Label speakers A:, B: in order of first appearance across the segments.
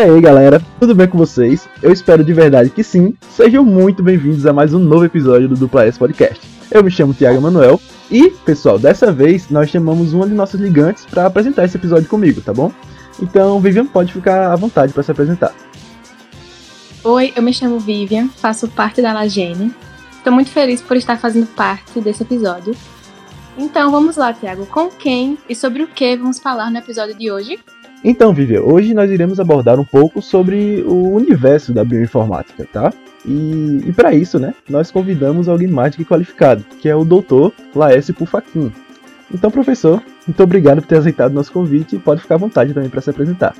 A: aí, galera, tudo bem com vocês? Eu espero de verdade que sim. Sejam muito bem-vindos a mais um novo episódio do Dupla S Podcast. Eu me chamo Thiago Manuel e, pessoal, dessa vez nós chamamos uma de nossos ligantes para apresentar esse episódio comigo, tá bom? Então, Vivian pode ficar à vontade para se apresentar.
B: Oi, eu me chamo Vivian, faço parte da Lagene. Estou muito feliz por estar fazendo parte desse episódio. Então vamos lá, Tiago. Com quem e sobre o que vamos falar no episódio de hoje?
A: Então, Vivian, hoje nós iremos abordar um pouco sobre o universo da bioinformática, tá? E, e para isso, né, nós convidamos alguém mais que qualificado, que é o doutor Laércio Pufaquim. Então, professor, muito obrigado por ter aceitado nosso convite e pode ficar à vontade também para se apresentar.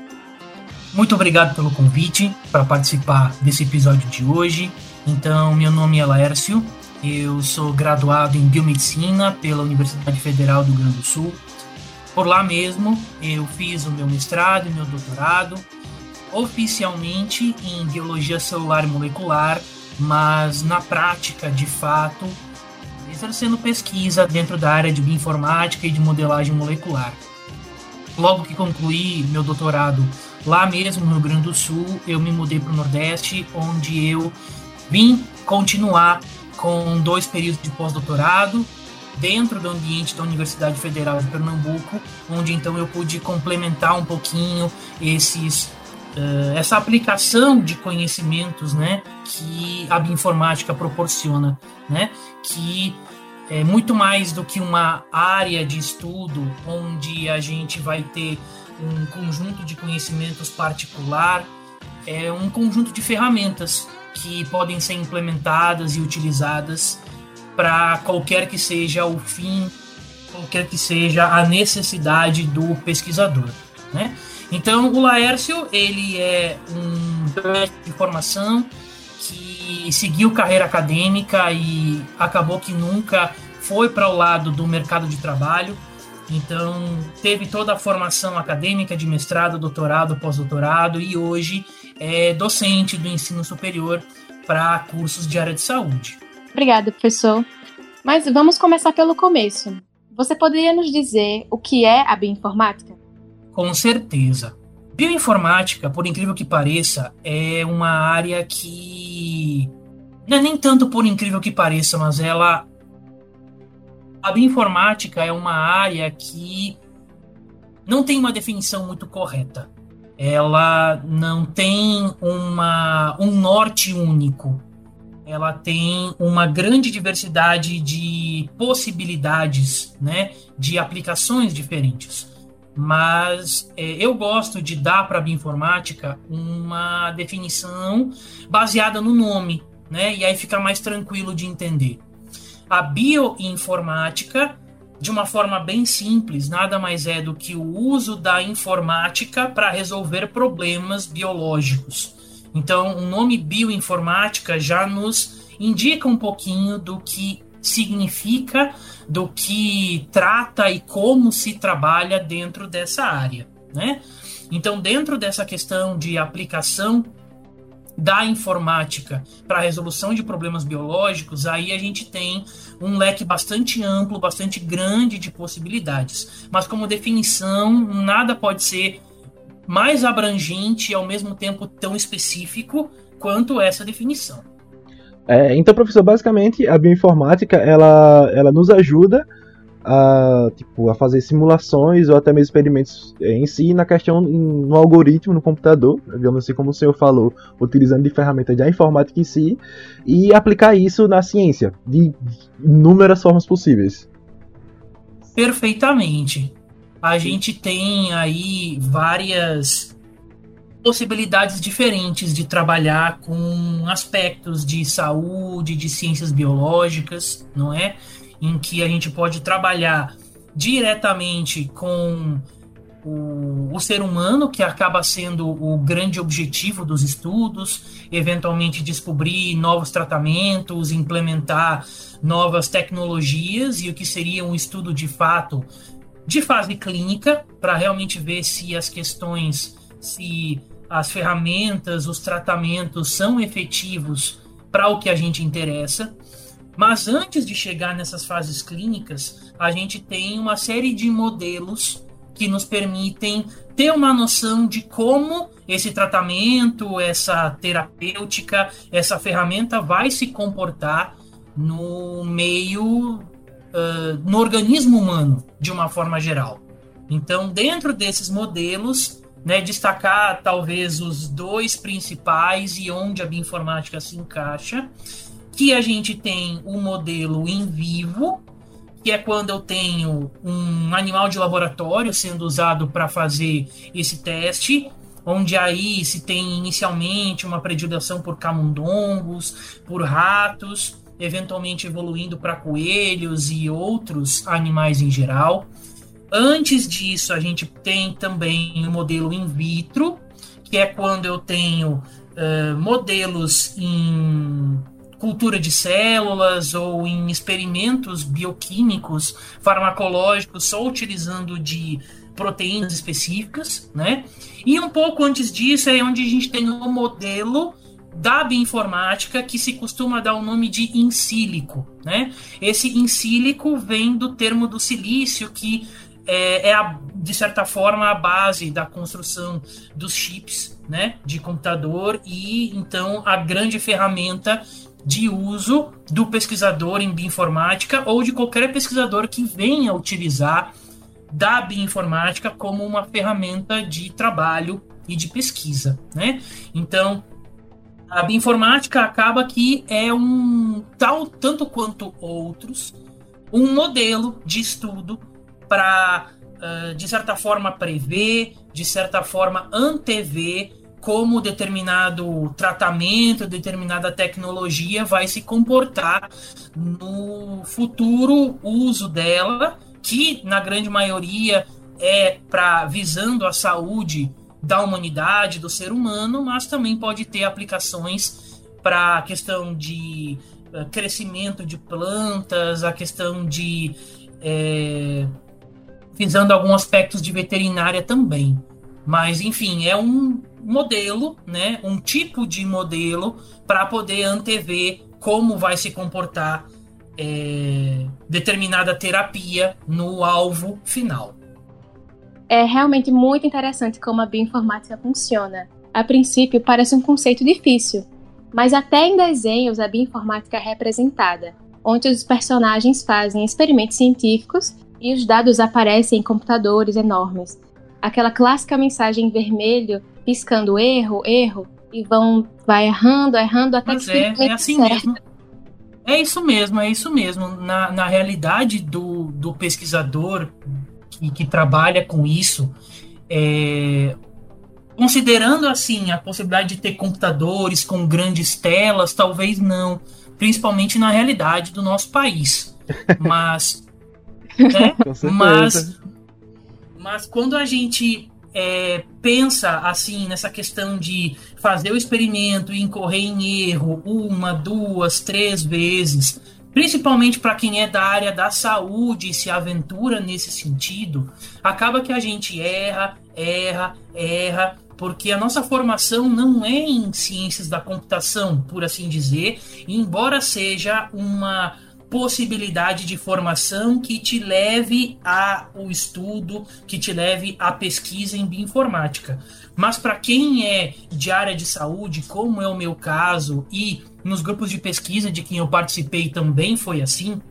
C: Muito obrigado pelo convite para participar desse episódio de hoje. Então, meu nome é Laércio, eu sou graduado em Biomedicina pela Universidade Federal do Rio Grande do Sul. Por lá mesmo, eu fiz o meu mestrado e meu doutorado, oficialmente em Biologia Celular Molecular, mas na prática, de fato, exercendo pesquisa dentro da área de bioinformática e de modelagem molecular. Logo que concluí meu doutorado lá mesmo no Rio Grande do Sul, eu me mudei para o Nordeste, onde eu vim continuar com dois períodos de pós-doutorado dentro do ambiente da Universidade Federal de Pernambuco, onde então eu pude complementar um pouquinho esses uh, essa aplicação de conhecimentos, né, que a bioinformática proporciona, né, que é muito mais do que uma área de estudo onde a gente vai ter um conjunto de conhecimentos particular, é um conjunto de ferramentas que podem ser implementadas e utilizadas para qualquer que seja o fim, qualquer que seja a necessidade do pesquisador, né? Então, o Laércio, ele é um de formação que seguiu carreira acadêmica e acabou que nunca foi para o lado do mercado de trabalho. Então, teve toda a formação acadêmica de mestrado, doutorado, pós-doutorado e hoje é docente do ensino superior para cursos de área de saúde.
B: Obrigada, professor. Mas vamos começar pelo começo. Você poderia nos dizer o que é a bioinformática?
C: Com certeza. Bioinformática, por incrível que pareça, é uma área que. Não é nem tanto por incrível que pareça, mas ela. A bioinformática é uma área que não tem uma definição muito correta ela não tem uma, um norte único. Ela tem uma grande diversidade de possibilidades, né, de aplicações diferentes. Mas é, eu gosto de dar para a bioinformática uma definição baseada no nome, né, e aí fica mais tranquilo de entender. A bioinformática de uma forma bem simples, nada mais é do que o uso da informática para resolver problemas biológicos. Então, o nome bioinformática já nos indica um pouquinho do que significa, do que trata e como se trabalha dentro dessa área, né? Então, dentro dessa questão de aplicação da informática para a resolução de problemas biológicos, aí a gente tem um leque bastante amplo, bastante grande de possibilidades. Mas como definição, nada pode ser mais abrangente e ao mesmo tempo tão específico quanto essa definição.
A: É, então, professor, basicamente a bioinformática ela, ela nos ajuda a, tipo, a fazer simulações ou até mesmo experimentos é, em si na questão no algoritmo no computador, digamos assim como o senhor falou, utilizando de ferramentas da informática em si e aplicar isso na ciência de inúmeras formas possíveis.
C: Perfeitamente. A gente tem aí várias possibilidades diferentes de trabalhar com aspectos de saúde, de ciências biológicas, não é? em que a gente pode trabalhar diretamente com o, o, ser humano, que acaba sendo o grande objetivo dos estudos, eventualmente descobrir novos tratamentos, implementar novas tecnologias, e o que seria um estudo de fato de fase clínica, para realmente ver se as questões, se as ferramentas, os tratamentos são efetivos para o que a gente interessa. Mas antes de chegar nessas fases clínicas, a gente tem uma série de modelos que nos permitem ter uma noção de como esse tratamento, essa terapêutica, essa ferramenta vai se comportar no meio, uh, no organismo humano, de uma forma geral. Então, dentro desses modelos, né, destacar talvez os dois principais e onde a bioinformática se encaixa, que a gente tem o modelo em vivo, que é quando eu tenho um animal de laboratório sendo usado para fazer esse teste, onde aí se tem inicialmente uma predileção por camundongos, por ratos, eventualmente evoluindo para coelhos e outros animais em geral. Antes disso, a gente tem também o modelo in vitro, que é quando eu tenho uh, modelos em cultura de células ou em experimentos bioquímicos, farmacológicos, só utilizando de proteínas específicas, né? E um pouco antes disso é onde a gente tem o modelo da bioinformática que se costuma dar o nome de in sílico, né? Esse in sílico vem do termo do silício que é, é a, de certa forma a base da construção dos chips né, de computador e então a grande ferramenta de uso do pesquisador em bioinformática ou de qualquer pesquisador que venha utilizar da bioinformática como uma ferramenta de trabalho e de pesquisa, né? Então, a bioinformática acaba que é um tal tanto quanto outros um modelo de estudo para, uh, de certa forma, prever, de certa forma, antever como determinado tratamento, determinada tecnologia vai se comportar no futuro uso dela, que na grande maioria é para visando a saúde da humanidade, do ser humano, mas também pode ter aplicações para a questão de uh, crescimento de plantas, a questão de é, visando alguns aspectos de veterinária também. Mas, enfim, é um modelo, né, um tipo de modelo para poder antever como vai se comportar é, determinada terapia no alvo final.
B: É realmente muito interessante como a bioinformática funciona. A princípio, parece um conceito difícil, mas até em desenhos a bioinformática é representada, onde os personagens fazem experimentos científicos e os dados aparecem em computadores enormes. Aquela clássica mensagem em vermelho piscando erro, erro, e vão vai errando, errando até
C: Mas que é, é assim certo. mesmo. É isso mesmo, é isso mesmo. Na, na realidade do, do pesquisador que, que trabalha com isso, é, considerando assim a possibilidade de ter computadores com grandes telas, talvez não, principalmente na realidade do nosso país. Mas né? mas, mas quando a gente é, pensa assim nessa questão de fazer o experimento e incorrer em erro uma, duas, três vezes, principalmente para quem é da área da saúde e se aventura nesse sentido, acaba que a gente erra, erra, erra, porque a nossa formação não é em ciências da computação, por assim dizer, embora seja uma possibilidade de formação que te leve ao estudo, que te leve à pesquisa em bioinformática. Mas para quem é de área de saúde, como é o meu caso, e nos grupos de pesquisa de quem eu participei também foi assim,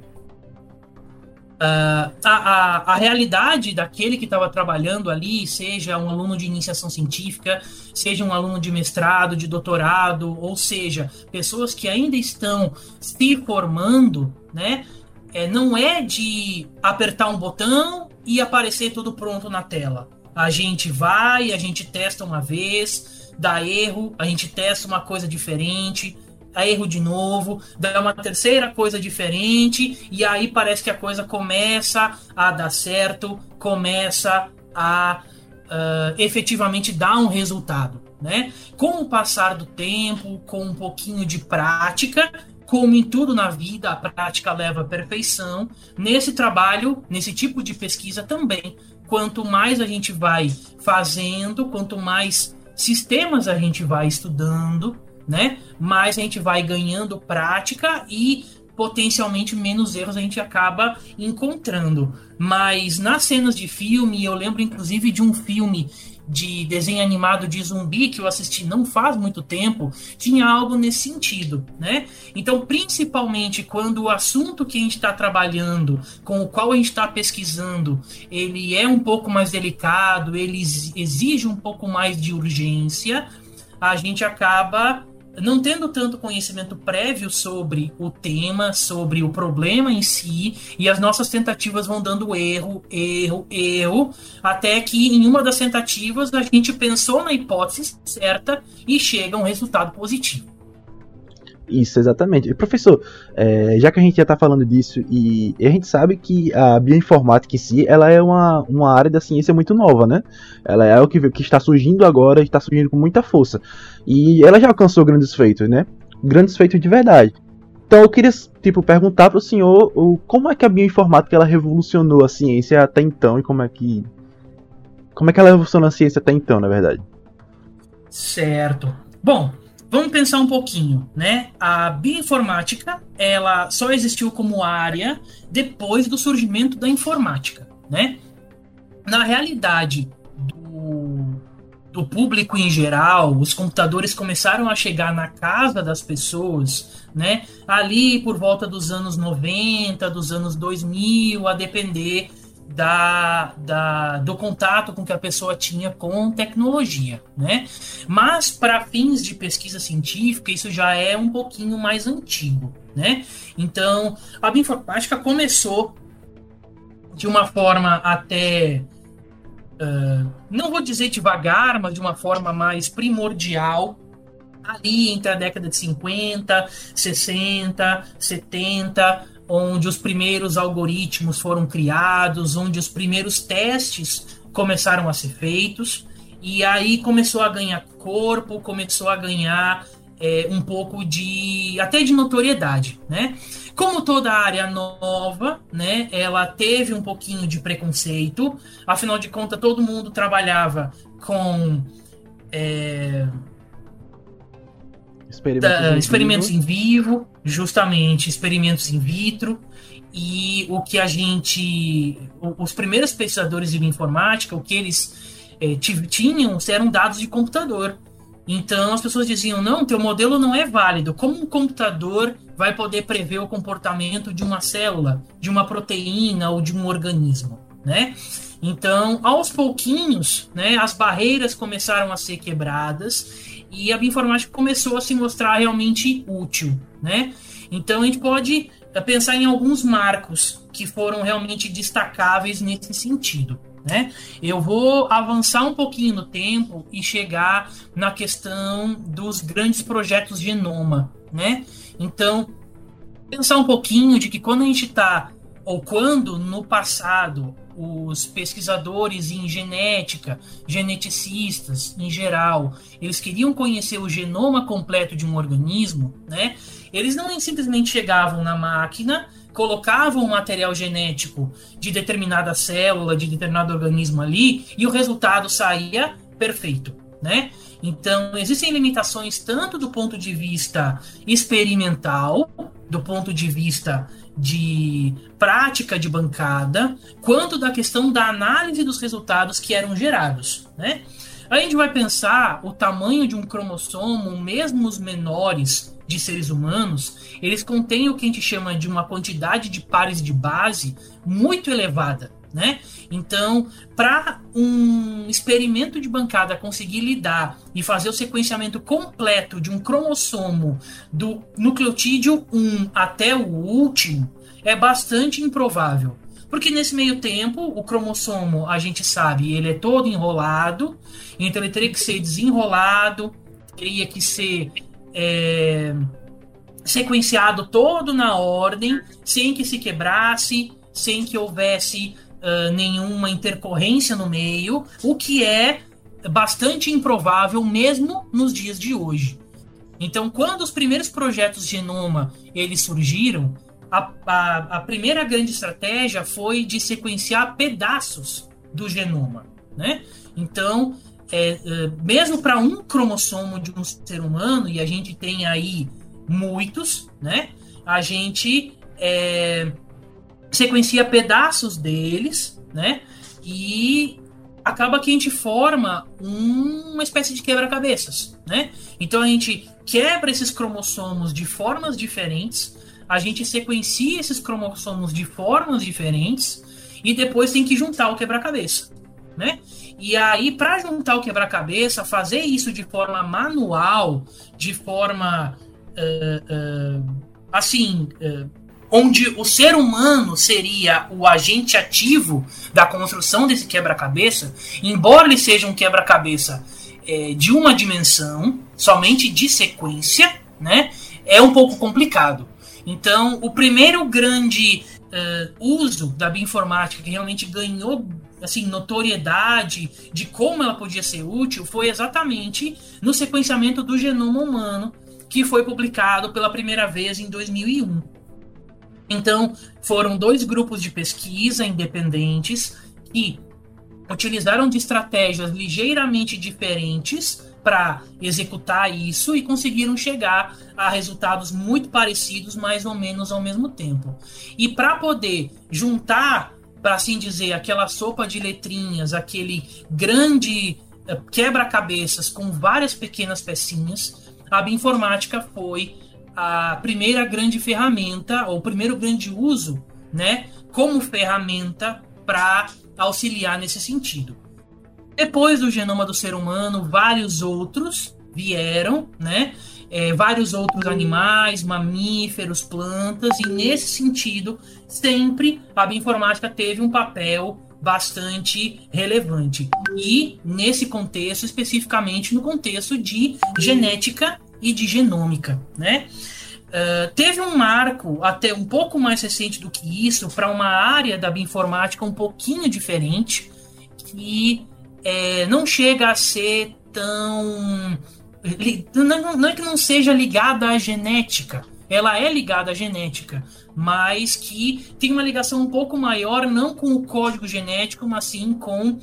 C: Uh, a, a, a, realidade daquele que estava trabalhando ali, seja um aluno de iniciação científica, seja um aluno de mestrado, de doutorado, ou seja, pessoas que ainda estão se formando, né? É, não é de apertar um botão e aparecer tudo pronto na tela. A gente vai, a gente testa uma vez, dá erro, a gente testa uma coisa diferente, a erro de novo, dá uma terceira coisa diferente, e aí parece que a coisa começa a dar certo, começa a uh, efetivamente dar um resultado. Né? Com o passar do tempo, com um pouquinho de prática, como em tudo na vida, a prática leva à perfeição. Nesse trabalho, nesse tipo de pesquisa também, quanto mais a gente vai fazendo, quanto mais sistemas a gente vai estudando, né? Mais a gente vai ganhando prática e potencialmente menos erros a gente acaba encontrando. Mas nas cenas de filme, eu lembro inclusive de um filme de desenho animado de zumbi que eu assisti não faz muito tempo, tinha algo nesse sentido, né? Então, principalmente quando o assunto que a gente está trabalhando, com o qual a gente está pesquisando, ele é um pouco mais delicado, ele exige um pouco mais de urgência, a gente acaba não tendo tanto conhecimento prévio sobre o tema, sobre o problema em si, e as nossas tentativas vão dando erro, erro, erro, até que em uma das tentativas a gente pensou na hipótese certa e chega a um resultado positivo.
A: Isso, exatamente. E, professor, é, já que a gente já está falando disso e, e, a gente sabe que a bioinformática em si, ela é uma, uma área da ciência muito nova, né? Ela é o que, que está surgindo agora, está surgindo com muita força. E ela já alcançou grandes feitos, né? Grandes feitos de verdade. Então eu queria, tipo, perguntar para o senhor como é que a bioinformática ela revolucionou a ciência até então e como é que... Como é que ela revolucionou a ciência até então, na verdade?
C: Certo. Bom, Vamos pensar um pouquinho, né? A bioinformática, ela só existiu como área depois do surgimento da informática, né? Na realidade do, do público em geral, os computadores começaram a chegar na casa das pessoas, né? Ali por volta dos anos 90, dos anos 2000, a depender da, da, do contato com que a pessoa tinha com tecnologia, né? Mas para fins de pesquisa científica isso já é um pouquinho mais antigo, né? Então a bioinformática começou de uma forma até uh, não vou dizer devagar, mas de uma forma mais primordial ali entre a década de 50, 60, 70, onde os primeiros algoritmos foram criados, onde os primeiros testes começaram a ser feitos, e aí começou a ganhar corpo, começou a ganhar é, um pouco de até de notoriedade, né? Como toda área nova, né, ela teve um pouquinho de preconceito. Afinal de contas, todo mundo trabalhava com é, experimentos, em, experimentos vivo. em vivo, justamente experimentos in vitro. E o que a gente. Os primeiros pesquisadores de bioinformática, o que eles é, tinham eram dados de computador. Então as pessoas diziam: não, teu modelo não é válido. Como um computador vai poder prever o comportamento de uma célula, de uma proteína ou de um organismo? Né? Então, aos pouquinhos, né, as barreiras começaram a ser quebradas e a bioinformática começou a se mostrar realmente útil, né? Então a gente pode eh, pensar em alguns marcos que foram realmente destacáveis nesse sentido. Né? Eu vou avançar um pouquinho no tempo e chegar na questão dos grandes projetos genoma. Né? Então, pensar um pouquinho de que quando a gente está, ou quando no passado os pesquisadores em genética, geneticistas em geral, eles queriam conhecer o genoma completo de um organismo, né? Eles não simplesmente chegavam na máquina, colocavam o material genético de determinada célula, de determinado organismo ali, e o resultado saía perfeito, né? Então, existem limitações tanto do ponto de vista experimental, do ponto de vista de prática de bancada, quanto da questão da análise dos resultados que eram gerados. Né? A gente vai pensar o tamanho de um cromossomo, mesmo os menores de seres humanos, eles contêm o que a gente chama de uma quantidade de pares de base muito elevada. Né? Então, para um experimento de bancada conseguir lidar e fazer o sequenciamento completo de um cromossomo do nucleotídeo 1 até o último, é bastante improvável. Porque nesse meio tempo, o cromossomo, a gente sabe, ele é todo enrolado, então ele teria que ser desenrolado, teria que ser é, sequenciado todo na ordem, sem que se quebrasse, sem que houvesse uh, nenhuma intercorrência no meio, o que é bastante improvável mesmo nos dias de hoje. Então, quando os primeiros projetos de genoma eles surgiram, a, a, a primeira grande estratégia foi de sequenciar pedaços do genoma, né? Então, é, é, mesmo para um cromossomo de um ser humano, e a gente tem aí muitos, né? A gente é, sequencia pedaços deles, né? E acaba que a gente forma um, uma espécie de quebra-cabeças, né? Então a gente quebra esses cromossomos de formas diferentes, a gente sequencia esses cromossomos de formas diferentes e depois tem que juntar o quebra-cabeça, né? E aí, para juntar o quebra-cabeça, fazer isso de forma manual, de forma uh, uh, assim, uh, onde o ser humano seria o agente ativo da construção desse quebra-cabeça, embora ele seja um quebra-cabeça é, de uma dimensão, somente de sequência, né, é um pouco complicado. Então, o primeiro grande uh, uso da bioinformática que realmente ganhou assim notoriedade de como ela podia ser útil foi exatamente no sequenciamento do genoma humano que foi publicado pela primeira vez em 2001. Então, foram dois grupos de pesquisa independentes que utilizaram de estratégias ligeiramente diferentes para executar isso e conseguiram chegar a resultados muito parecidos, mais ou menos ao mesmo tempo. E para poder juntar, para assim dizer, aquela sopa de letrinhas, aquele grande eh, quebra-cabeças com várias pequenas pecinhas, a bioinformática foi a primeira grande ferramenta, ou o primeiro grande uso, né, como ferramenta para auxiliar nesse sentido. Depois do genoma do ser humano, vários outros vieram, né? É, vários outros animais, mamíferos, plantas, e nesse sentido, sempre a bioinformática teve um papel bastante relevante. E nesse contexto, especificamente no contexto de genética e de genômica, né? Uh, teve um marco até um pouco mais recente do que isso para uma área da bioinformática um pouquinho diferente que é, não chega a ser tão não, não é que não seja ligada à genética ela é ligada à genética mas que tem uma ligação um pouco maior não com o código genético mas sim com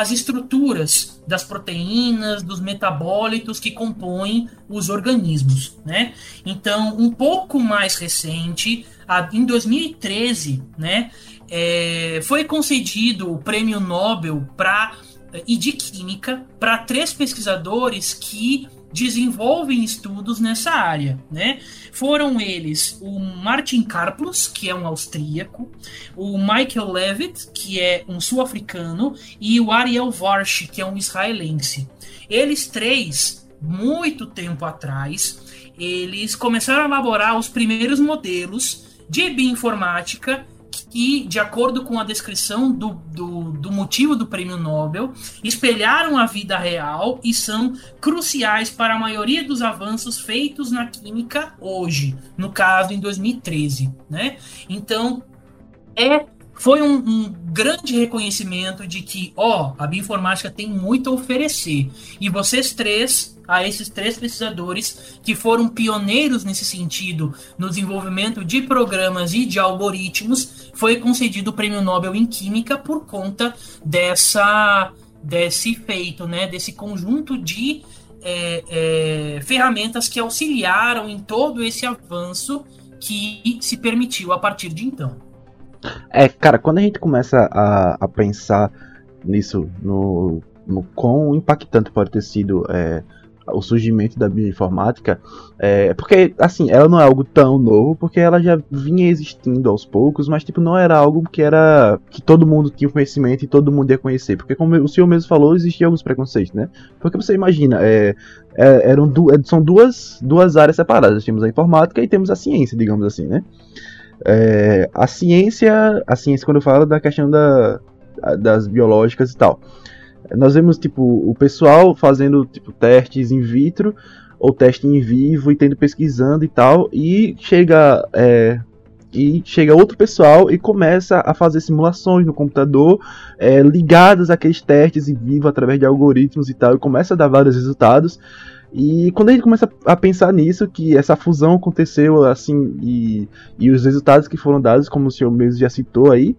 C: as estruturas das proteínas, dos metabólitos que compõem os organismos, né? Então, um pouco mais recente, em 2013, né, é, foi concedido o prêmio Nobel para e de química para três pesquisadores que desenvolvem estudos nessa área, né? Foram eles o Martin Karplus, que é um austríaco, o Michael Levitt, que é um sul-africano, e o Ariel Warsh, que é um israelense. Eles três, muito tempo atrás, eles começaram a elaborar os primeiros modelos de bioinformática que, de acordo com a descrição do, do, do, motivo do prêmio Nobel, espelharam a vida real e são cruciais para a maioria dos avanços feitos na química hoje, no caso em 2013. Né? Então, é foi um, um, grande reconhecimento de que, ó, a bioinformática tem muito a oferecer. E vocês três, a esses três pesquisadores que foram pioneiros nesse sentido no desenvolvimento de programas e de algoritmos, foi concedido o Prêmio Nobel em Química por conta dessa desse feito, né, desse conjunto de é, é, ferramentas que auxiliaram em todo esse avanço que se permitiu a partir de então.
A: É, cara, quando a gente começa a, a pensar nisso, no, no quão impactante pode ter sido é, o surgimento da bioinformática, é, porque, assim, ela não é algo tão novo, porque ela já vinha existindo aos poucos, mas, tipo, não era algo que era, que todo mundo tinha conhecimento e todo mundo ia conhecer, porque, como o senhor mesmo falou, existiam alguns preconceitos, né? Porque você imagina, é, é, eram du são duas, duas áreas separadas, temos a informática e temos a ciência, digamos assim, né? É, a ciência, a ciência quando eu falo da questão da, das biológicas e tal, nós vemos tipo o pessoal fazendo tipo testes in vitro ou teste em vivo e tendo pesquisando e tal, e chega é, e chega outro pessoal e começa a fazer simulações no computador é, ligadas àqueles testes em vivo através de algoritmos e tal, e começa a dar vários resultados. E quando a gente começa a pensar nisso, que essa fusão aconteceu assim, e, e os resultados que foram dados, como o senhor mesmo já citou aí,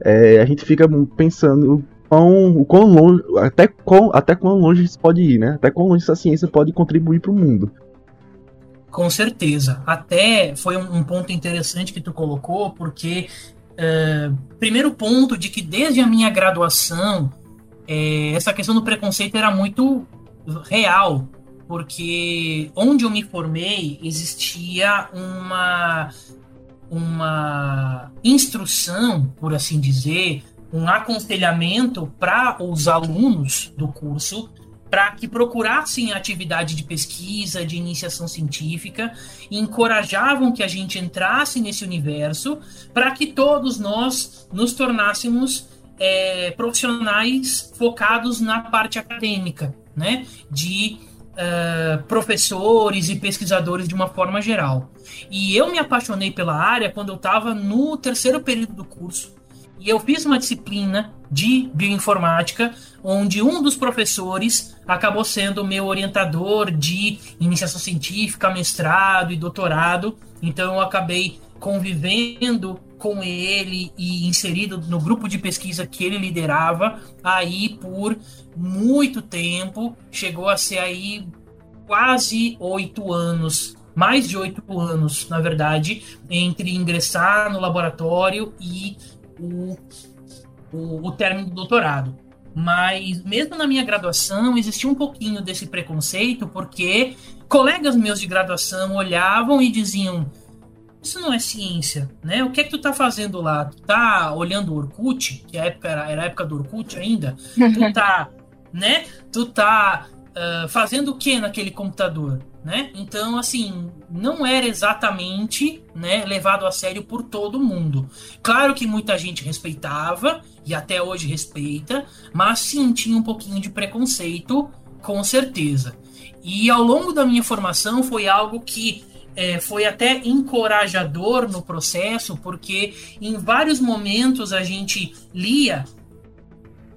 A: é, a gente fica pensando quão, o quão longe, até, quão, até quão longe isso pode ir, né? Até quão longe essa ciência pode contribuir para o mundo.
C: Com certeza. Até foi um, ponto interessante que tu colocou, porque uh, primeiro ponto de que desde a minha graduação é, essa questão do preconceito era muito real, porque onde eu me formei existia uma uma instrução, por assim dizer, um aconselhamento para os alunos do curso para que procurassem atividade de pesquisa, de iniciação científica, e encorajavam que a gente entrasse nesse universo para que todos nós nos tornássemos é, profissionais focados na parte acadêmica, né? De uh, professores e pesquisadores de uma forma geral. E eu me apaixonei pela área quando eu estava no terceiro período do curso. E eu fiz uma disciplina de bioinformática, onde um dos professores acabou sendo meu orientador de iniciação científica, mestrado e doutorado. Então eu acabei convivendo com ele e inserido no grupo de pesquisa que ele liderava aí por muito tempo. Chegou a ser aí quase oito anos, mais de oito anos, na verdade, entre ingressar no laboratório e o o, o término do doutorado. Mas mesmo na minha graduação existia um pouquinho desse preconceito, porque colegas meus de graduação olhavam e diziam: Isso não é ciência, né? O que é que tu tá fazendo lá? Tu tá olhando o Orkut, que a época era, era a época do Orkut ainda? Tu tá, né? Tu tá uh, fazendo o que naquele computador? Né? Então, assim, não era exatamente né, levado a sério por todo mundo. Claro que muita gente respeitava, e até hoje respeita, mas sim tinha um pouquinho de preconceito, com certeza. E ao longo da minha formação foi algo que é, foi até encorajador no processo, porque em vários momentos a gente lia,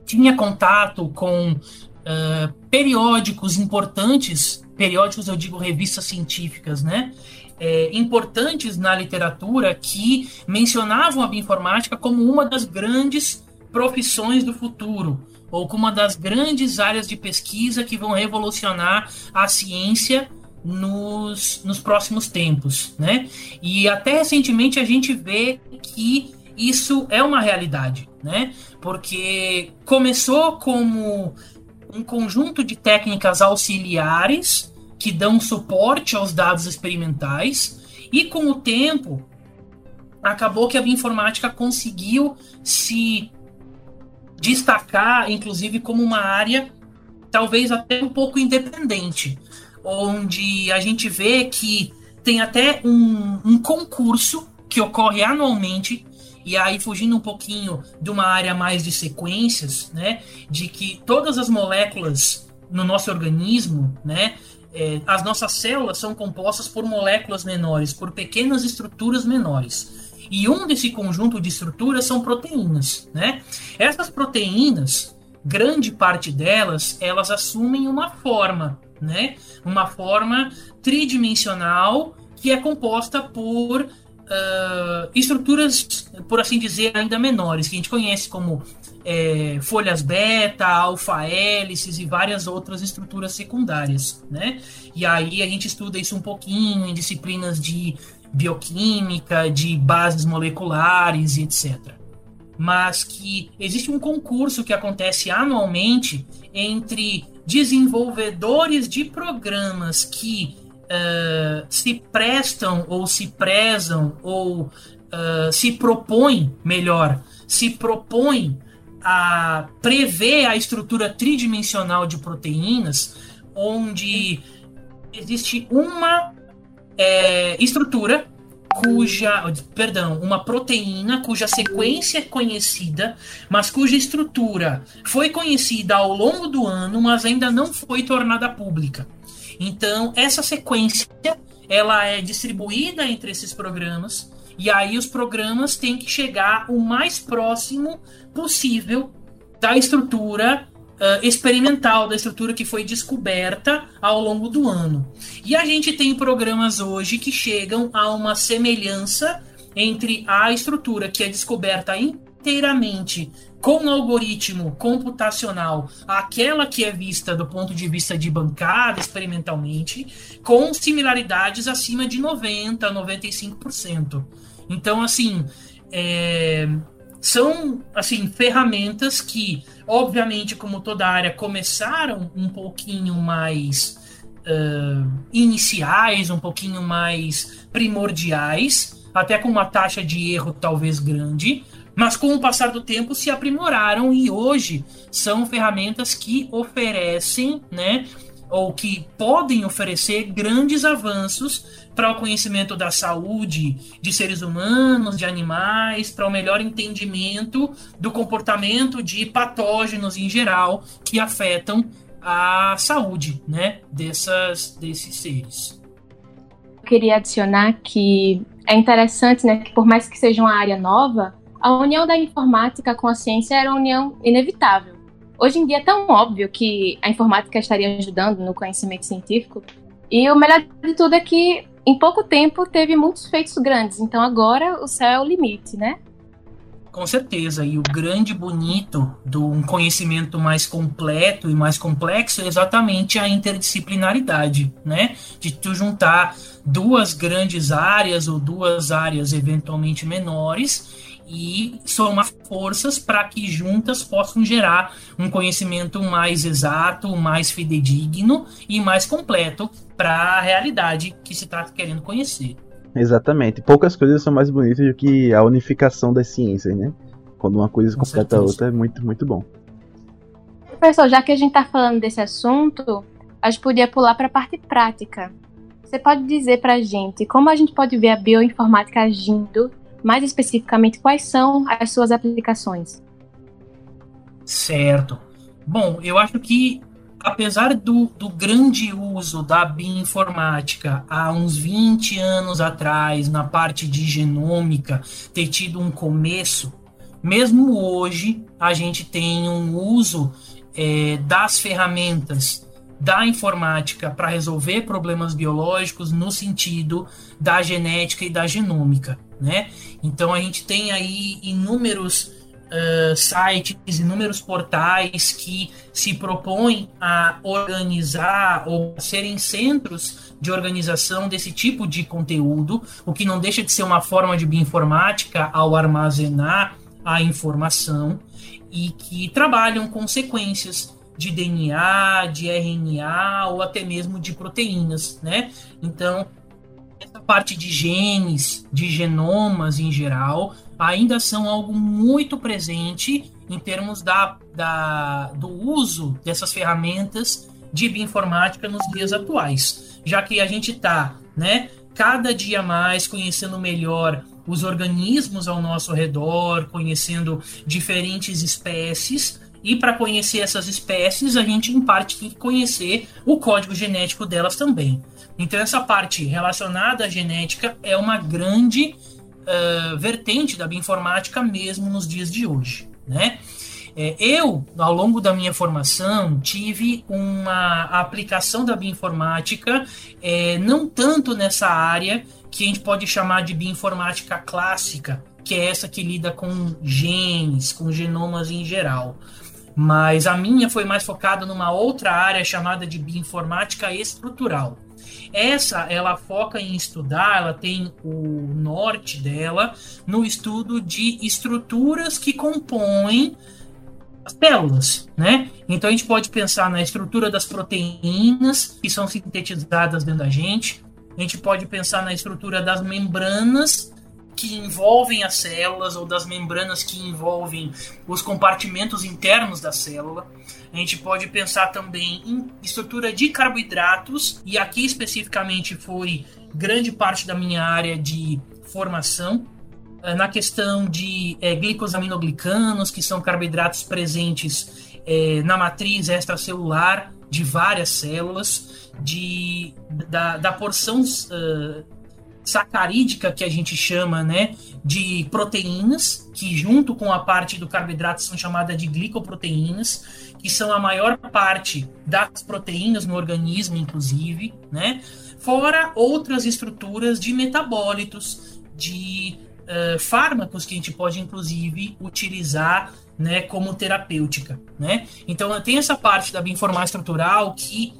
C: tinha contato com uh, periódicos importantes, periódicos eu digo revistas científicas, né? É, importantes na literatura que mencionavam a bioinformática como uma das grandes profissões do futuro, ou como uma das grandes áreas de pesquisa que vão revolucionar a ciência nos, nos próximos tempos, né? E até recentemente a gente vê que isso é uma realidade, né? Porque começou como um conjunto de técnicas auxiliares que dão suporte aos dados experimentais e com o tempo acabou que a bioinformática conseguiu se destacar, inclusive, como uma área talvez até um pouco independente, onde a gente vê que tem até um, um concurso que ocorre anualmente e aí fugindo um pouquinho de uma área mais de sequências, né, de que todas as moléculas no nosso organismo, né, é, as nossas células são compostas por moléculas menores, por pequenas estruturas menores. E um desse conjunto de estruturas são proteínas, né? Essas proteínas, grande parte delas, elas assumem uma forma, né? Uma forma tridimensional que é composta por uh, estruturas, por assim dizer, ainda menores, que a gente conhece como é, folhas beta, alfa-hélices e várias outras estruturas secundárias, né? E aí a gente estuda isso um pouquinho em disciplinas de bioquímica, de bases moleculares e etc. Mas que existe um concurso que acontece anualmente entre desenvolvedores de programas que uh, se prestam ou se prezam ou uh, se propõem, melhor, se propõem a prever a estrutura tridimensional de proteínas, onde existe uma é, estrutura cuja, perdão, uma proteína cuja sequência é conhecida, mas cuja estrutura foi conhecida ao longo do ano, mas ainda não foi tornada pública. Então, essa sequência ela é distribuída entre esses programas e aí os programas têm que chegar o mais próximo possível da estrutura uh, experimental da estrutura que foi descoberta ao longo do ano. E a gente tem programas hoje que chegam a uma semelhança entre a estrutura que é descoberta inteiramente com um algoritmo computacional, aquela que é vista do ponto de vista de bancada experimentalmente, com similaridades acima de 90, 95%. Então, assim, é, são assim ferramentas que, obviamente, como toda área, começaram um pouquinho mais uh, iniciais, um pouquinho mais primordiais, até com uma taxa de erro talvez grande, mas com o passar do tempo se aprimoraram e hoje são ferramentas que oferecem, né, ou que podem oferecer grandes avanços para o conhecimento da saúde de seres humanos, de animais, para o melhor entendimento do comportamento de patógenos em geral que afetam a saúde, né, dessas desses seres.
B: Eu queria adicionar que é interessante, né, que por mais que seja uma área nova, a união da informática com a ciência era uma união inevitável. Hoje em dia é tão óbvio que a informática estaria ajudando no conhecimento científico, e o melhor de tudo é que em pouco tempo teve muitos feitos grandes, então agora o céu é o limite, né?
C: Com certeza, e o grande bonito de um conhecimento mais completo e mais complexo é exatamente a interdisciplinaridade, né? De tu juntar duas grandes áreas ou duas áreas eventualmente menores e somar forças para que juntas possam gerar um conhecimento mais exato, mais fidedigno e mais completo para a realidade que se está querendo conhecer.
A: Exatamente. Poucas coisas são mais bonitas do que a unificação das ciências, né? Quando uma coisa Com completa certeza. a outra é muito, muito bom.
B: Professor, já que a gente está falando desse assunto, a gente podia pular para a parte prática. Você pode dizer para a gente como a gente pode ver a bioinformática agindo mais especificamente, quais são as suas aplicações?
C: Certo. Bom, eu acho que apesar do, do, grande uso da bioinformática há uns 20 anos atrás, na parte de genômica, ter tido um começo, mesmo hoje a gente tem um uso é, das ferramentas da informática para resolver problemas biológicos no sentido da genética e da genômica, né? Então a gente tem aí inúmeros uh, sites, inúmeros portais que se propõem a organizar ou serem centros de organização desse tipo de conteúdo, o que não deixa de ser uma forma de bioinformática ao armazenar a informação e que trabalham com sequências de DNA, de RNA ou até mesmo de proteínas, né? Então, parte de genes, de genomas em geral, ainda são algo muito presente em termos da, da, do uso dessas ferramentas de bioinformática nos dias atuais, já que a gente está, né, cada dia mais conhecendo melhor os organismos ao nosso redor, conhecendo diferentes espécies, e para conhecer essas espécies, a gente em parte tem que conhecer o código genético delas também. Então essa parte relacionada à genética é uma grande uh, vertente da bioinformática mesmo nos dias de hoje, né? É, eu, ao longo da minha formação, tive uma aplicação da bioinformática é, não tanto nessa área que a gente pode chamar de bioinformática clássica, que é essa que lida com genes, com genomas em geral mas a minha foi mais focada numa outra área chamada de bioinformática estrutural. Essa ela foca em estudar, ela tem o norte dela no estudo de estruturas que compõem as células, né? Então a gente pode pensar na estrutura das proteínas que são sintetizadas dentro da gente. A gente pode pensar na estrutura das membranas que envolvem as células ou das membranas que envolvem os compartimentos internos da célula. A gente pode pensar também em estrutura de carboidratos, e aqui especificamente foi grande parte da minha área de formação, eh, na questão de é, glicosaminoglicanos, que são carboidratos presentes é, na matriz extracelular de várias células, de, da, da porção uh, sacarídica que a gente chama, né, de proteínas, que junto com a parte do carboidrato são chamadas de glicoproteínas, que são a maior parte das proteínas no organismo, inclusive, né? Fora outras estruturas de metabólitos, de uh, fármacos que a gente pode inclusive utilizar né, como terapêutica, né? Então tem essa parte da bioinformática estrutural que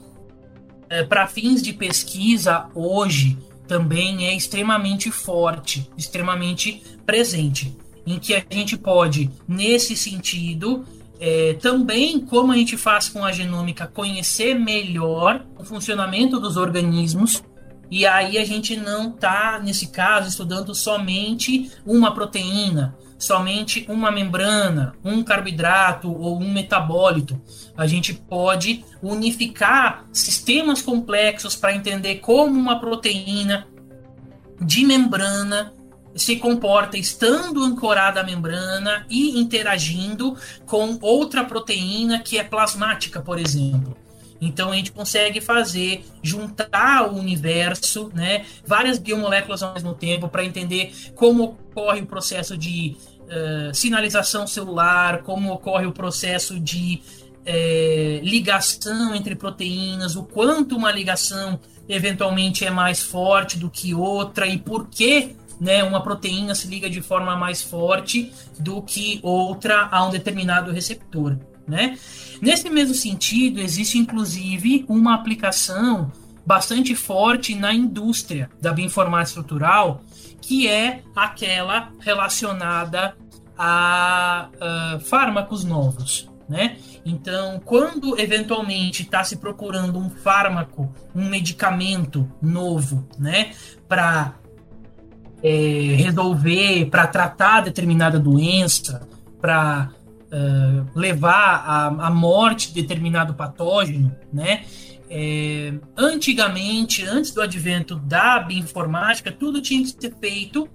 C: uh, para fins de pesquisa hoje também é extremamente forte, extremamente presente. em que a gente pode, nesse sentido, é, também, como a gente faz com a genômica, conhecer melhor o funcionamento dos organismos. E aí a gente não está, nesse caso, estudando somente uma proteína, somente uma membrana, um carboidrato ou um metabólito. A gente pode unificar sistemas complexos para entender como uma proteína de membrana se comporta estando ancorada à membrana e interagindo com outra proteína que é plasmática, por exemplo. Então a gente consegue fazer, juntar o universo, né, várias biomoléculas ao mesmo tempo para entender como ocorre o processo de uh, sinalização celular, como ocorre o processo de uh, ligação entre proteínas, o quanto uma ligação eventualmente é mais forte do que outra e por que né, uma proteína se liga de forma mais forte do que outra a um determinado receptor. Né? Nesse mesmo sentido, existe inclusive uma aplicação bastante forte na indústria da bioinformática estrutural, que é aquela relacionada a uh, fármacos novos. Né? Então, quando eventualmente está se procurando um fármaco, um medicamento novo, né, para é, resolver, para tratar determinada doença, para uh, levar à, morte de determinado patógeno, né? É, antigamente, antes do advento da bioinformática, tudo tinha que ser feito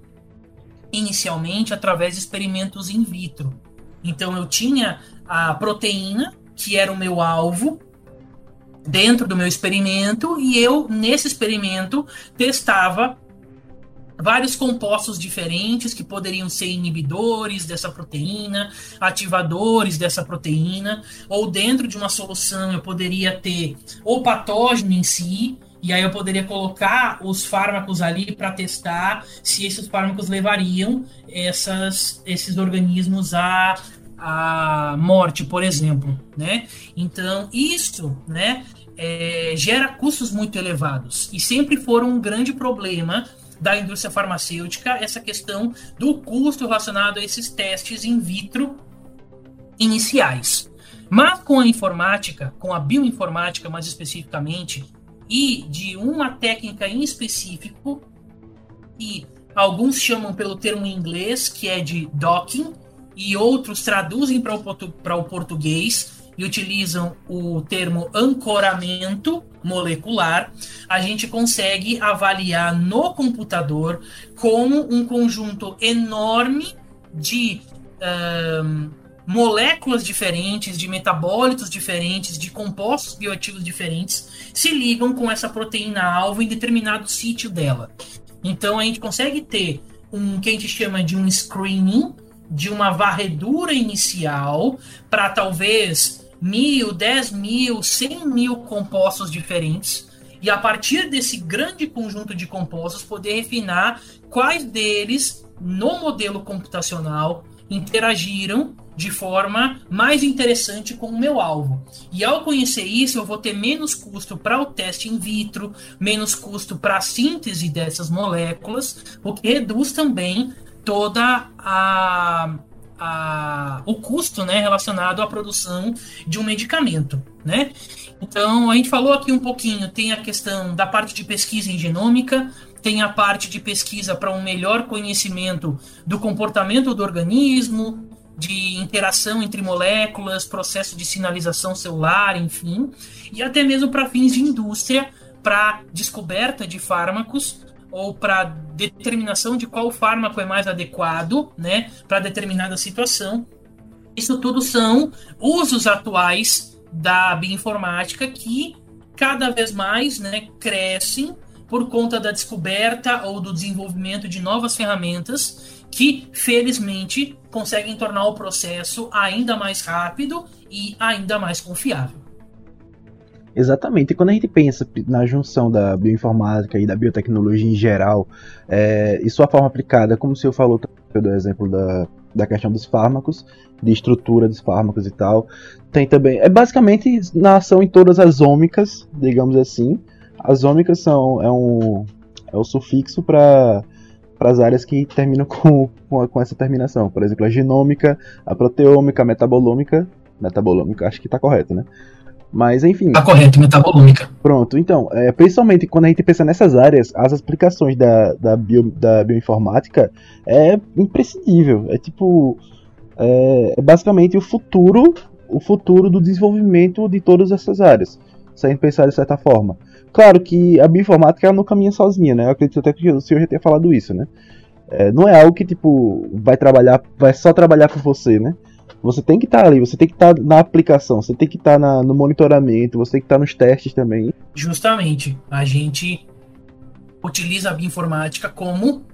C: inicialmente através de experimentos in vitro. Então eu tinha a proteína, que era o meu alvo, dentro do meu experimento, e eu, nesse experimento, testava vários compostos diferentes que poderiam ser inibidores dessa proteína, ativadores dessa proteína, ou dentro de uma solução eu poderia ter o patógeno em si, e aí eu poderia colocar os fármacos ali para testar se esses fármacos levariam essas, esses organismos a a morte, por exemplo, né? Então isso, né, é, gera custos muito elevados e sempre foram um grande problema da indústria farmacêutica essa questão do custo relacionado a esses testes in vitro iniciais. Mas com a informática, com a bioinformática mais especificamente, e de uma técnica em específico, que alguns chamam pelo termo em inglês, que é de docking, e outros traduzem para o, o português, e utilizam o termo ancoramento molecular, a gente consegue avaliar no computador como um conjunto enorme de um, moléculas diferentes, de metabólitos diferentes, de compostos bioativos diferentes se ligam com essa proteína-alvo em determinado sítio dela. Então a gente consegue ter um que a gente chama de um screening, de uma varredura inicial para talvez mil, dez mil, cem mil compostos diferentes e a partir desse grande conjunto de compostos poder refinar quais deles no modelo computacional interagiram de forma mais interessante com o meu alvo. E ao conhecer isso, eu vou ter menos custo para o teste in vitro, menos custo para a síntese dessas moléculas, o que reduz também toda a a, o custo né, relacionado à produção de um medicamento. Né? Então, a gente falou aqui um pouquinho, tem a questão da parte de pesquisa em genômica, tem a parte de pesquisa para um melhor conhecimento do comportamento do organismo, de interação entre moléculas, processo de sinalização celular, enfim, e até mesmo para fins de indústria, para descoberta de fármacos ou para determinação de qual fármaco é mais adequado, né, para determinada situação. Isso tudo são usos atuais da bioinformática que cada vez mais, né, crescem por conta da descoberta ou do desenvolvimento de novas ferramentas que, felizmente, conseguem tornar o processo ainda mais rápido e ainda mais confiável.
A: Exatamente. E quando a gente pensa na junção da bioinformática e da biotecnologia em geral, é, e sua forma aplicada, como o senhor falou, do exemplo da, da questão dos fármacos, de estrutura dos fármacos e tal, tem também. É basicamente na ação em todas as ômicas, digamos assim. As ômicas são é um é o sufixo para as áreas que terminam com, com, com, essa terminação. Por exemplo, a genômica, a proteômica, a metabolômica. Metabolômica, acho que está correto, né? Mas enfim.
C: Tá correto, metabolômica.
A: Pronto, então, é, principalmente quando a gente pensa nessas áreas, as explicações da, da, bio, da bioinformática é imprescindível. É tipo. É, é basicamente o futuro o futuro do desenvolvimento de todas essas áreas, se a gente pensar de certa forma. Claro que a bioinformática não caminha sozinha, né? Eu acredito até que o senhor já tenha falado isso, né? É, não é algo que, tipo, vai trabalhar, vai só trabalhar por você, né? Você tem que estar tá ali, você tem que estar tá na aplicação, você tem que estar tá no monitoramento, você tem que estar tá nos testes também.
C: Justamente, a gente utiliza a bioinformática como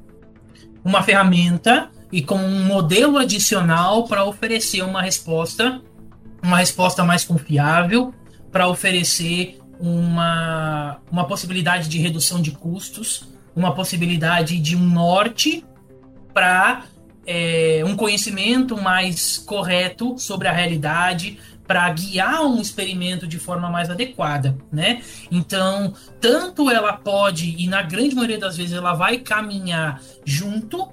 C: uma ferramenta e como um modelo adicional para oferecer uma resposta, uma resposta mais confiável, para oferecer uma, uma possibilidade de redução de custos, uma possibilidade de um norte para é, um conhecimento mais correto sobre a realidade para guiar um experimento de forma mais adequada, né? Então, tanto ela pode e na grande maioria das vezes ela vai caminhar junto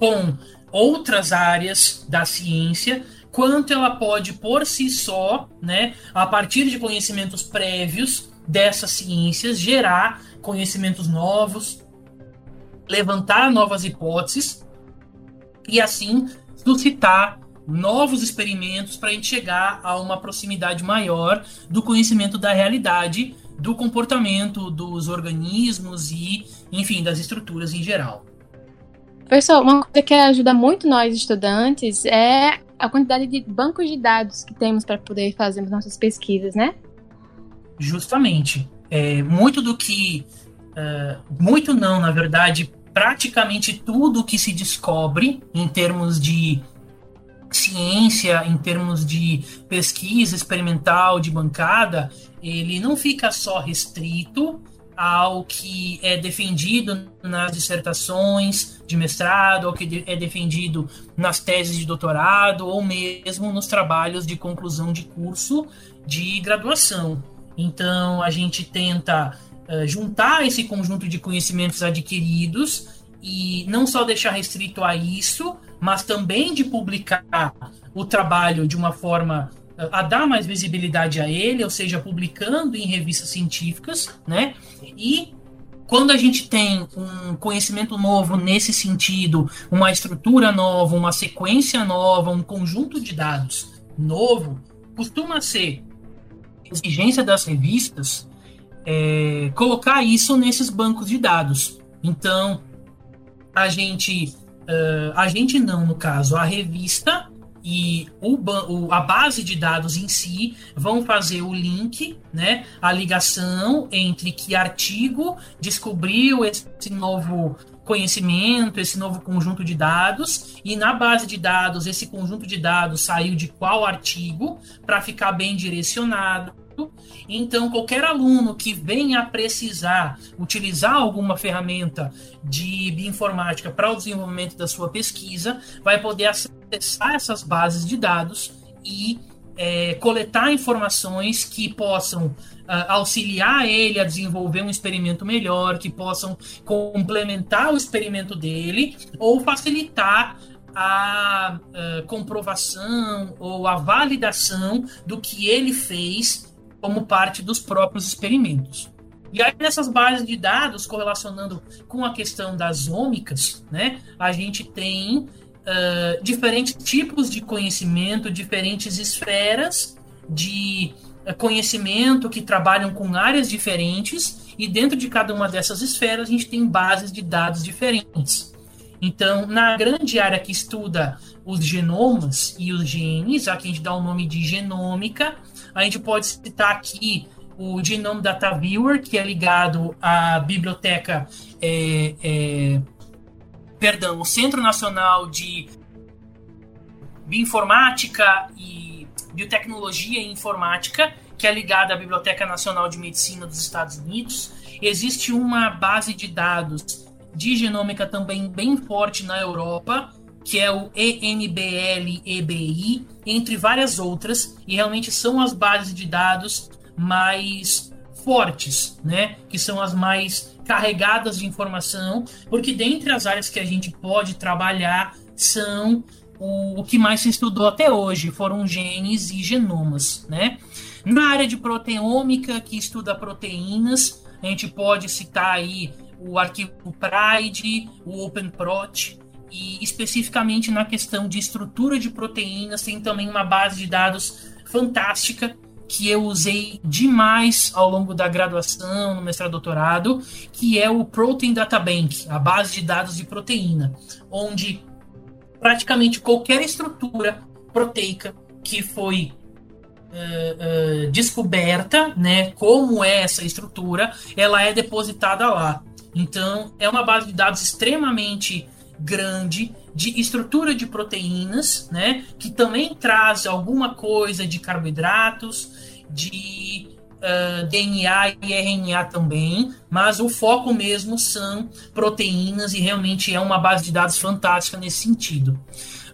C: com outras áreas da ciência, quanto ela pode por si só, né, a partir de conhecimentos prévios dessas ciências gerar conhecimentos novos, levantar novas hipóteses e assim suscitar novos experimentos para a gente chegar a uma proximidade maior do conhecimento da realidade, do comportamento dos organismos e, enfim, das estruturas em geral.
B: Pessoal, uma coisa que ajuda muito nós estudantes é a quantidade de bancos de dados que temos para poder fazer nossas pesquisas, né?
C: Justamente. É, muito do que. Uh, muito não, na verdade, praticamente tudo que se descobre em termos de ciência, em termos de pesquisa experimental, de bancada, ele não fica só restrito ao que é defendido nas dissertações de mestrado, ao que é defendido nas teses de doutorado, ou mesmo nos trabalhos de conclusão de curso de graduação. Então, a gente tenta uh, juntar esse conjunto de conhecimentos adquiridos e não só deixar restrito a isso, mas também de publicar o trabalho de uma forma uh, a dar mais visibilidade a ele, ou seja, publicando em revistas científicas, né? E quando a gente tem um conhecimento novo nesse sentido, uma estrutura nova, uma sequência nova, um conjunto de dados novo, costuma ser exigência das revistas é, colocar isso nesses bancos de dados. Então, a gente, uh, a gente não, no caso, a revista e o, o, a base de dados em si vão fazer o link, né, a ligação entre que artigo descobriu esse novo conhecimento, esse novo conjunto de dados, e na base de dados, esse conjunto de dados saiu de qual artigo, para ficar bem direcionado então, qualquer aluno que venha a precisar utilizar alguma ferramenta de bioinformática para o desenvolvimento da sua pesquisa, vai poder acessar essas bases de dados e é, coletar informações que possam uh, auxiliar ele a desenvolver um experimento melhor, que possam complementar o experimento dele ou facilitar a uh, comprovação ou a validação do que ele fez como parte dos próprios experimentos. E aí, nessas bases de dados, correlacionando com a questão das ômicas, né, a gente tem uh, diferentes tipos de conhecimento, diferentes esferas de uh, conhecimento que trabalham com áreas diferentes, e dentro de cada uma dessas esferas, a gente tem bases de dados diferentes. Então, na grande área que estuda os genomas e os genes, aqui a gente dá o nome de genômica, a gente pode citar aqui o Genome Data Viewer, que é ligado à biblioteca, é, é, perdão, o Centro Nacional de Bioinformática e Biotecnologia e Informática, que é ligado à Biblioteca Nacional de Medicina dos Estados Unidos. Existe uma base de dados de genômica também bem forte na Europa, que é o ENBL-EBI, entre várias outras, e realmente são as bases de dados mais fortes, né? Que são as mais carregadas de informação, porque dentre as áreas que a gente pode trabalhar são o, o que mais se estudou até hoje, foram genes e genomas, né? Na área de proteômica, que estuda proteínas, a gente pode citar aí o arquivo PRIDE, o OpenProt, e especificamente na questão de estrutura de proteínas, tem também uma base de dados fantástica que eu usei demais ao longo da graduação, no mestrado doutorado, que é o Protein Data Bank, a base de dados de proteína, onde praticamente qualquer estrutura proteica que foi uh, uh, descoberta, né, como é essa estrutura, ela é depositada lá. Então, é uma base de dados extremamente grande de estrutura de proteínas, né, que também traz alguma coisa de carboidratos, de uh, DNA e RNA também, mas o foco mesmo são proteínas e realmente é uma base de dados fantástica nesse sentido.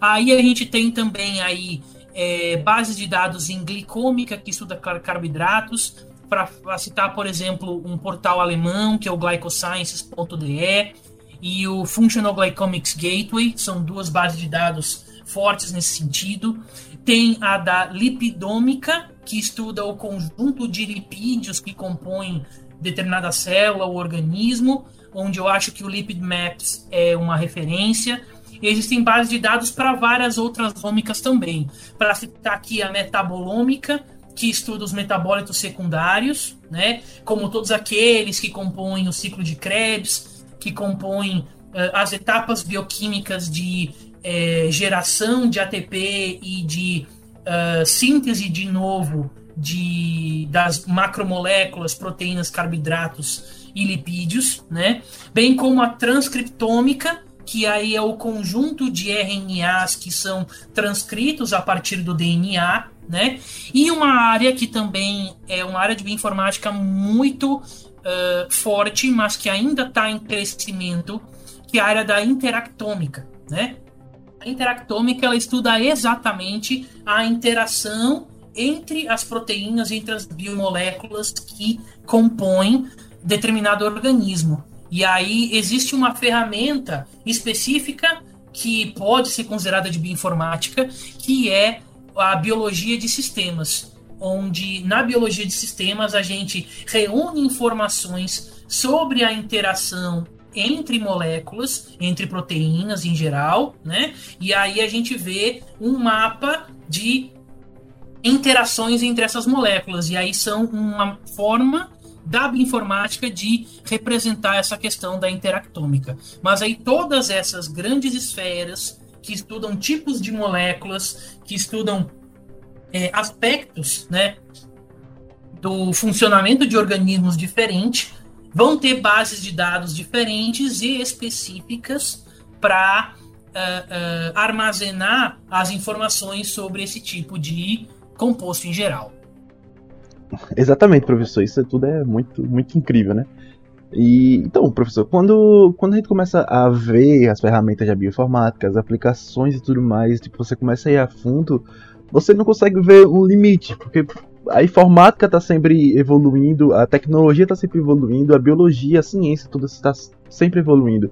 C: Aí a gente tem também aí é, bases de dados em glicômica que estuda carboidratos, para citar, por exemplo, um portal alemão que é o glycosciences.de e o Functional Glycomics Gateway, são duas bases de dados fortes nesse sentido. Tem a da lipidômica, que estuda o conjunto de lipídios que compõem determinada célula ou organismo, onde eu acho que o Lipid Maps é uma referência. E existem bases de dados para várias outras ômicas também. Para citar aqui a metabolômica, que estuda os metabólitos secundários, né? como todos aqueles que compõem o ciclo de Krebs, que compõem uh, as etapas bioquímicas de uh, geração de ATP e de uh, síntese de novo de, das macromoléculas, proteínas, carboidratos e lipídios, né? bem como a transcriptômica, que aí é o conjunto de RNAs que são transcritos a partir do DNA, né? E uma área que também é uma área de bioinformática muito uh, forte, mas que ainda está em crescimento, que é a área da interactômica, né? A interactômica ela estuda exatamente a interação entre as proteínas, entre as biomoléculas que compõem determinado organismo. E aí existe uma ferramenta específica que pode ser considerada de bioinformática, que é a biologia de sistemas, onde na biologia de sistemas a gente reúne informações sobre a interação entre moléculas, entre proteínas em geral, né? E aí a gente vê um mapa de interações entre essas moléculas. E aí são uma forma da bioinformática de representar essa questão da interactômica. Mas aí todas essas grandes esferas que estudam tipos de moléculas, que estudam é, aspectos, né, do funcionamento de organismos diferentes, vão ter bases de dados diferentes e específicas para uh, uh, armazenar as informações sobre esse tipo de composto em geral.
A: Exatamente, professor. Isso tudo é muito, muito incrível, né? E então, professor, quando, quando a gente começa a ver as ferramentas de bioinformática, as aplicações e tudo mais, tipo, você começa a ir a fundo, você não consegue ver um limite, porque a informática está sempre evoluindo, a tecnologia está sempre evoluindo, a biologia, a ciência, tudo está sempre evoluindo.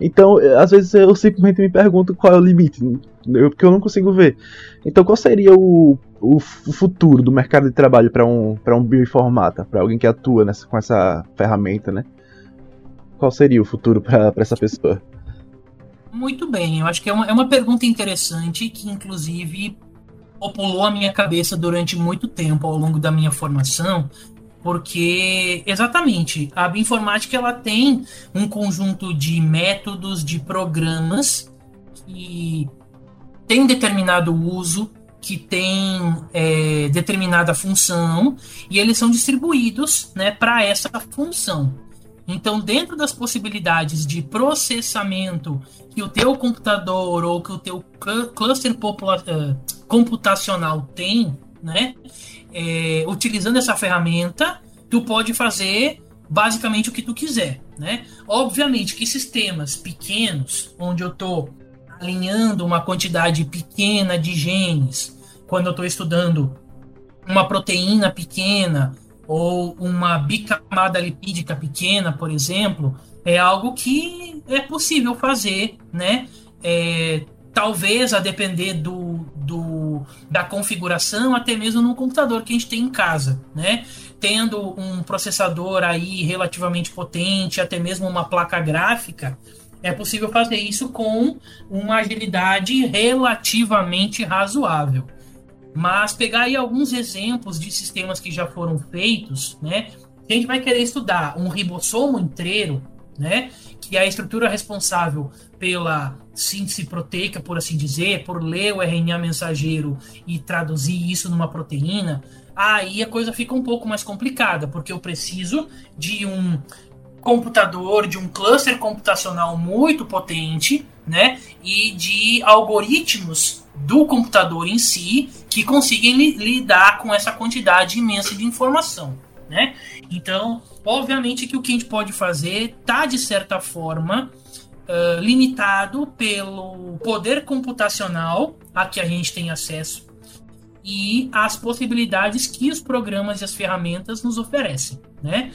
A: Então, às vezes eu simplesmente me pergunto qual é o limite, porque eu não consigo ver. Então, qual seria o, o, futuro do mercado de trabalho para um, um bioinformata, para alguém que atua nessa, com essa ferramenta, né? Qual seria o futuro para essa pessoa?
C: Muito bem, eu acho que é uma, é uma pergunta interessante que, inclusive, populou a minha cabeça durante muito tempo ao longo da minha formação, porque exatamente a bioinformática ela tem um conjunto de métodos, de programas que tem determinado uso, que tem é, determinada função e eles são distribuídos né, para essa função. Então, dentro das possibilidades de processamento que o teu computador ou que o teu cluster uh, computacional tem, né? É, utilizando essa ferramenta, tu pode fazer basicamente o que tu quiser, né? Obviamente que sistemas pequenos, onde eu estou alinhando uma quantidade pequena de genes, quando eu estou estudando uma proteína pequena ou uma bicamada lipídica pequena, por exemplo, é algo que é possível fazer, né? É, talvez a depender do, do, da configuração, até mesmo no computador que a gente tem em casa, né? Tendo um processador aí relativamente potente, até mesmo uma placa gráfica, é possível fazer isso com uma agilidade relativamente razoável. Mas pegar aí alguns exemplos de sistemas que já foram feitos, né? A gente vai querer estudar um ribossomo inteiro, né? Que é a estrutura responsável pela síntese proteica, por assim dizer, por ler o RNA mensageiro e traduzir isso numa proteína, aí a coisa fica um pouco mais complicada, porque eu preciso de um computador, de um cluster computacional muito potente, né? E de algoritmos do computador em si que consigam li lidar com essa quantidade imensa de informação, né? Então, obviamente que o que a gente pode fazer tá de certa forma uh, limitado pelo poder computacional a que a gente tem acesso e as possibilidades que os programas e as ferramentas nos oferecem, né?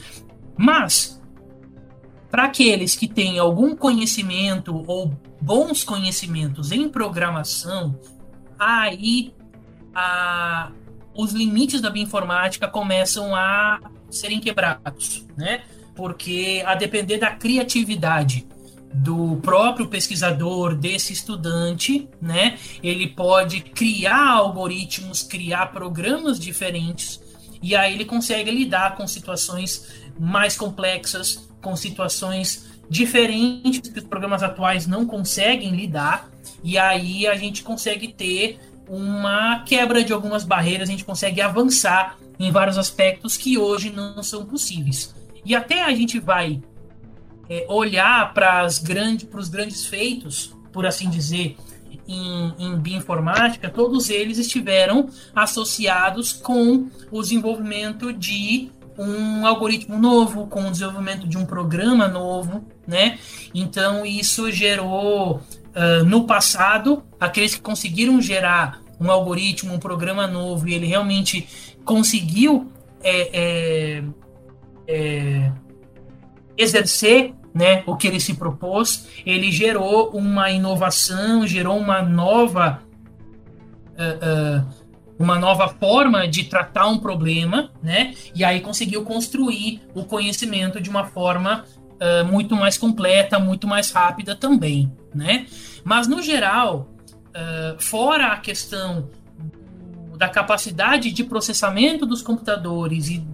C: Mas para aqueles que têm algum conhecimento ou bons conhecimentos em programação, aí a, os limites da bioinformática começam a serem quebrados, né? Porque a depender da criatividade do próprio pesquisador, desse estudante, né? Ele pode criar algoritmos, criar programas diferentes e aí ele consegue lidar com situações mais complexas, com situações diferentes que os programas atuais não conseguem lidar, e aí a gente consegue ter uma quebra de algumas barreiras, a gente consegue avançar em vários aspectos que hoje não são possíveis. E até a gente vai é, olhar para grande, os grandes feitos, por assim dizer, em, em bioinformática, todos eles estiveram associados com o desenvolvimento de um algoritmo novo, com o desenvolvimento de um programa novo, né? Então isso gerou uh, no passado aqueles que conseguiram gerar um algoritmo, um programa novo e ele realmente conseguiu é, é, é, exercer né, o que ele se propôs, ele gerou uma inovação, gerou uma nova uh, uh, uma nova forma de tratar um problema, né? E aí conseguiu construir o conhecimento de uma forma uh, muito mais completa, muito mais rápida também, né? Mas no geral, uh, fora a questão da capacidade de processamento dos computadores e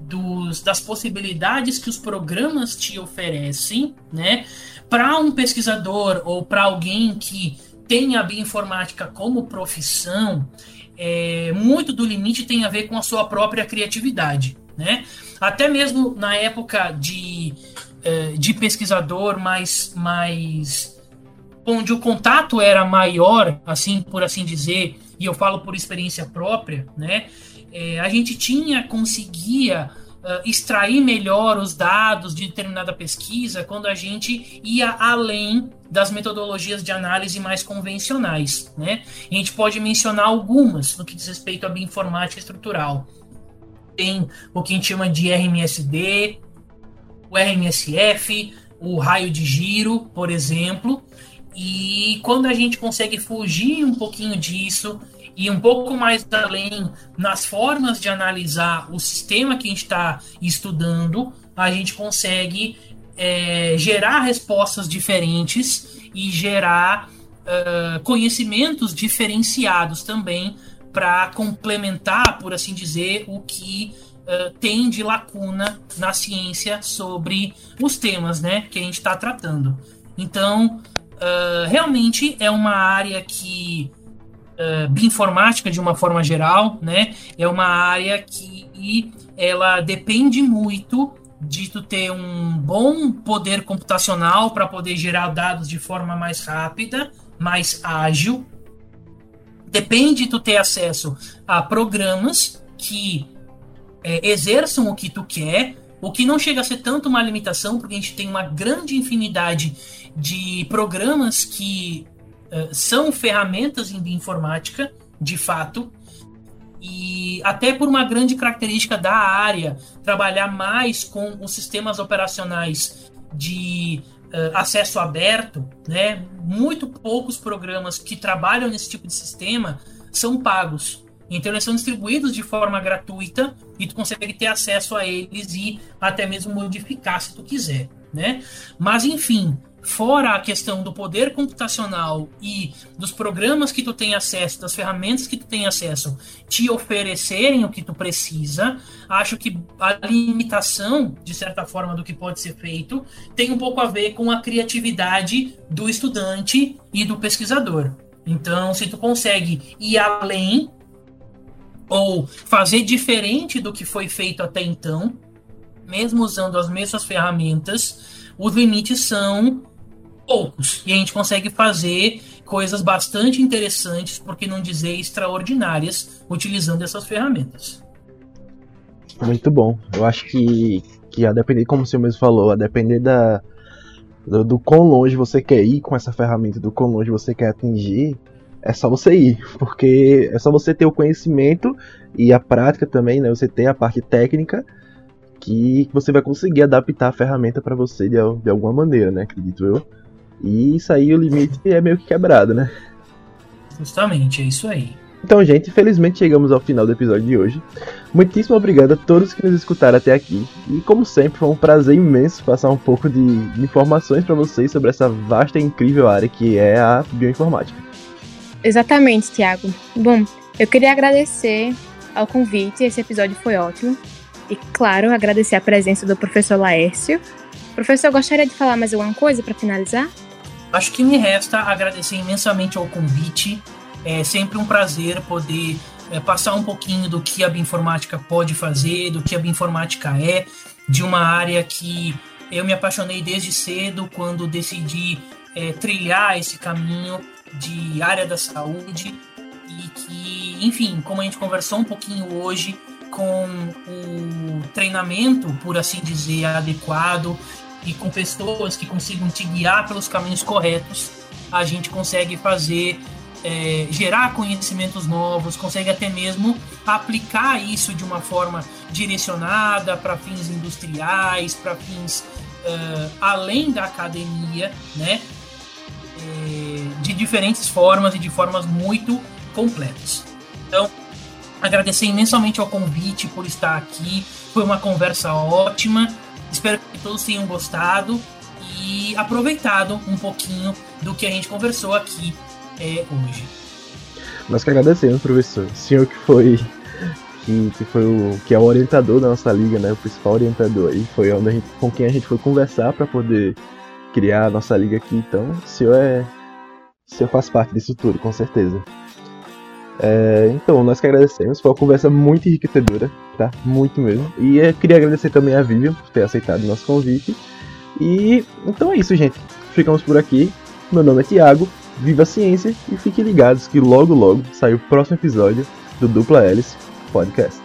C: dos, das possibilidades que os programas te oferecem, né? Para um pesquisador ou para alguém que tem a bioinformática como profissão, é, muito do limite tem a ver com a sua própria criatividade, né? Até mesmo na época de, é, de pesquisador mais, mais onde o contato era maior, assim por assim dizer, e eu falo por experiência própria, né? É, a gente tinha conseguia uh, extrair melhor os dados de determinada pesquisa quando a gente ia além das metodologias de análise mais convencionais. Né? A gente pode mencionar algumas no que diz respeito à bioinformática estrutural. Tem o que a gente chama de RMSD, o RMSF, o raio de giro, por exemplo. E quando a gente consegue fugir um pouquinho disso e um pouco mais além nas formas de analisar o sistema que a gente está estudando, a gente consegue é, gerar respostas diferentes e gerar uh, conhecimentos diferenciados também para complementar, por assim dizer, o que uh, tem de lacuna na ciência sobre os temas né, que a gente está tratando. Então, uh, realmente é uma área que uh, bioinformática de uma forma geral, né? É uma área que ela depende muito de tu ter um bom poder computacional para poder gerar dados de forma mais rápida, mais ágil. Depende de tu ter acesso a programas que é, exerçam o que tu quer, o que não chega a ser tanto uma limitação, porque a gente tem uma grande infinidade de programas que uh, são ferramentas em bioinformática, de fato, E até por uma grande característica da área, trabalhar mais com os sistemas operacionais de uh, acesso aberto, né? Muito poucos programas que trabalham nesse tipo de sistema são pagos. Então eles são distribuídos de forma gratuita e tu consegue ter acesso a eles e até mesmo modificar se tu quiser, né? Mas enfim, fora a questão do poder computacional e dos programas que tu tem acesso, das ferramentas que tu tem acesso, te oferecerem o que tu precisa, acho que a limitação, de certa forma, do que pode ser feito tem um pouco a ver com a criatividade do estudante e do pesquisador. Então, se tu consegue ir além ou fazer diferente do que foi feito até então, mesmo usando as mesmas ferramentas, os limites são poucos. E a gente consegue fazer coisas bastante interessantes, por que não dizer extraordinárias, utilizando essas ferramentas.
A: Muito bom. Eu acho que, que a depender, como o senhor mesmo falou, a depender da, do, do quão longe você quer ir com essa ferramenta, do quão longe você quer atingir, é só você ir, porque é só você ter o conhecimento e a prática também, né? Você ter a parte técnica que você vai conseguir adaptar a ferramenta para você de, de alguma maneira, né? Acredito eu. E isso aí, o limite é meio que quebrado, né?
C: Justamente, é isso aí.
A: Então, gente, infelizmente chegamos ao final do episódio de hoje. Muitíssimo obrigado a todos que nos escutaram até aqui. E como sempre, foi um prazer imenso passar um pouco de informações para vocês sobre essa vasta e incrível área que é a bioinformática.
B: Exatamente, Tiago. Bom, eu queria agradecer ao convite, esse episódio foi ótimo. E, claro, agradecer a presença do professor Laércio. Professor, gostaria de falar mais alguma coisa para finalizar?
C: Acho que me resta agradecer imensamente ao convite. É sempre um prazer poder é, passar um pouquinho do que a bioinformática pode fazer, do que a bioinformática é, de uma área que eu me apaixonei desde cedo quando decidi é, trilhar esse caminho de área da saúde e que, enfim, como a gente conversou um pouquinho hoje, com o treinamento, por assim dizer, adequado e com pessoas que consigam te guiar pelos caminhos corretos, a gente consegue fazer é, gerar conhecimentos novos, consegue até mesmo aplicar isso de uma forma direcionada para fins industriais, para fins uh, além da academia, né? É, de diferentes formas e de formas muito completas. Então, agradecer imensamente ao convite por estar aqui. Foi uma conversa ótima. Espero que todos tenham gostado e aproveitado um pouquinho do que a gente conversou aqui é, hoje.
A: Nós que agradecemos, professor. O senhor que foi que, que foi o que é o orientador da nossa liga, né? O principal orientador aí, foi onde gente, com quem a gente foi conversar para poder criar a nossa liga aqui. Então, o senhor é o senhor faz parte disso tudo, com certeza. É, então, nós que agradecemos, foi uma conversa muito enriquecedora, tá? Muito mesmo. E eu queria agradecer também a Vivian por ter aceitado o nosso convite. E então é isso, gente. Ficamos por aqui. Meu nome é Thiago, viva a ciência e fiquem ligados que logo logo sai o próximo episódio do Dupla Hélice Podcast.